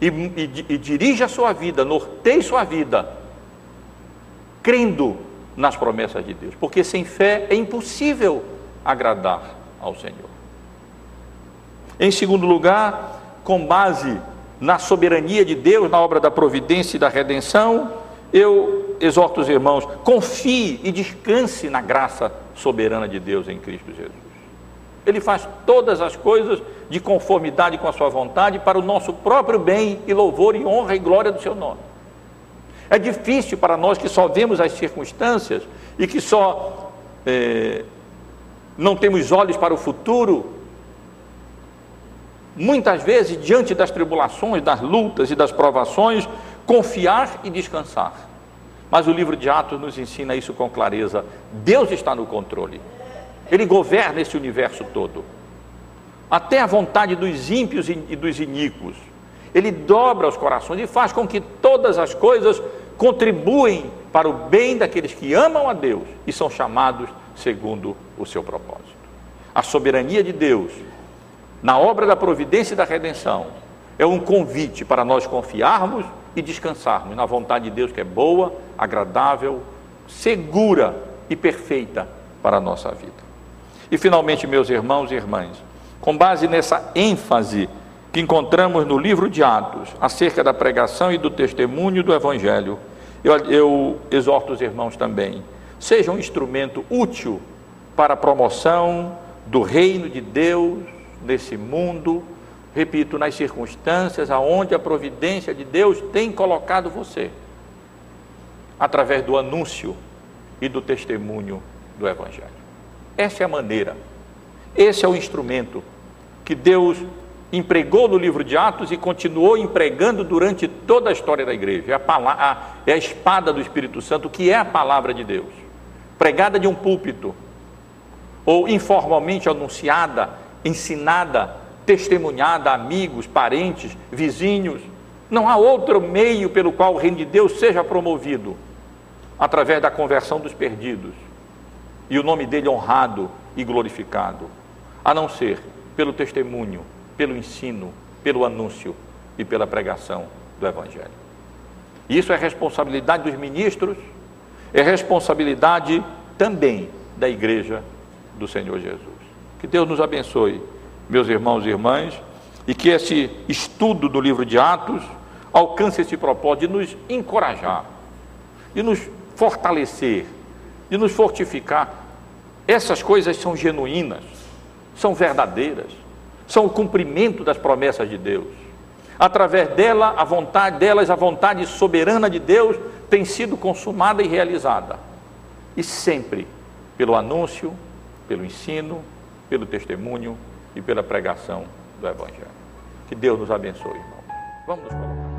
E, e, e dirija a sua vida, norteie sua vida, crendo nas promessas de Deus, porque sem fé é impossível agradar ao Senhor. Em segundo lugar, com base na soberania de Deus, na obra da providência e da redenção, eu exorto os irmãos, confie e descanse na graça soberana de Deus em Cristo Jesus. Ele faz todas as coisas de conformidade com a sua vontade para o nosso próprio bem e louvor e honra e glória do seu nome. É difícil para nós que só vemos as circunstâncias e que só é, não temos olhos para o futuro. Muitas vezes, diante das tribulações, das lutas e das provações, confiar e descansar. Mas o livro de Atos nos ensina isso com clareza. Deus está no controle. Ele governa esse universo todo. Até a vontade dos ímpios e dos iníquos. Ele dobra os corações e faz com que todas as coisas contribuem para o bem daqueles que amam a Deus e são chamados segundo o seu propósito. A soberania de Deus na obra da providência e da redenção é um convite para nós confiarmos e descansarmos na vontade de Deus que é boa, agradável, segura e perfeita para a nossa vida. E finalmente, meus irmãos e irmãs, com base nessa ênfase que encontramos no livro de Atos acerca da pregação e do testemunho do Evangelho, eu, eu exorto os irmãos também, seja um instrumento útil para a promoção do reino de Deus nesse mundo, repito, nas circunstâncias aonde a providência de Deus tem colocado você, através do anúncio e do testemunho do Evangelho. Essa é a maneira, esse é o instrumento que Deus empregou no livro de Atos e continuou empregando durante toda a história da igreja. É a, palavra, é a espada do Espírito Santo, que é a palavra de Deus, pregada de um púlpito, ou informalmente anunciada, ensinada testemunhada a amigos, parentes, vizinhos. Não há outro meio pelo qual o reino de Deus seja promovido através da conversão dos perdidos e o nome dele honrado e glorificado, a não ser pelo testemunho, pelo ensino, pelo anúncio e pela pregação do Evangelho. Isso é responsabilidade dos ministros, é responsabilidade também da igreja do Senhor Jesus. Que Deus nos abençoe meus irmãos e irmãs, e que esse estudo do livro de Atos alcance esse propósito de nos encorajar, de nos fortalecer, de nos fortificar. Essas coisas são genuínas, são verdadeiras, são o cumprimento das promessas de Deus. Através dela, a vontade delas, a vontade soberana de Deus tem sido consumada e realizada. E sempre pelo anúncio, pelo ensino, pelo testemunho e pela pregação do Evangelho. Que Deus nos abençoe, irmãos. Vamos nos colocar.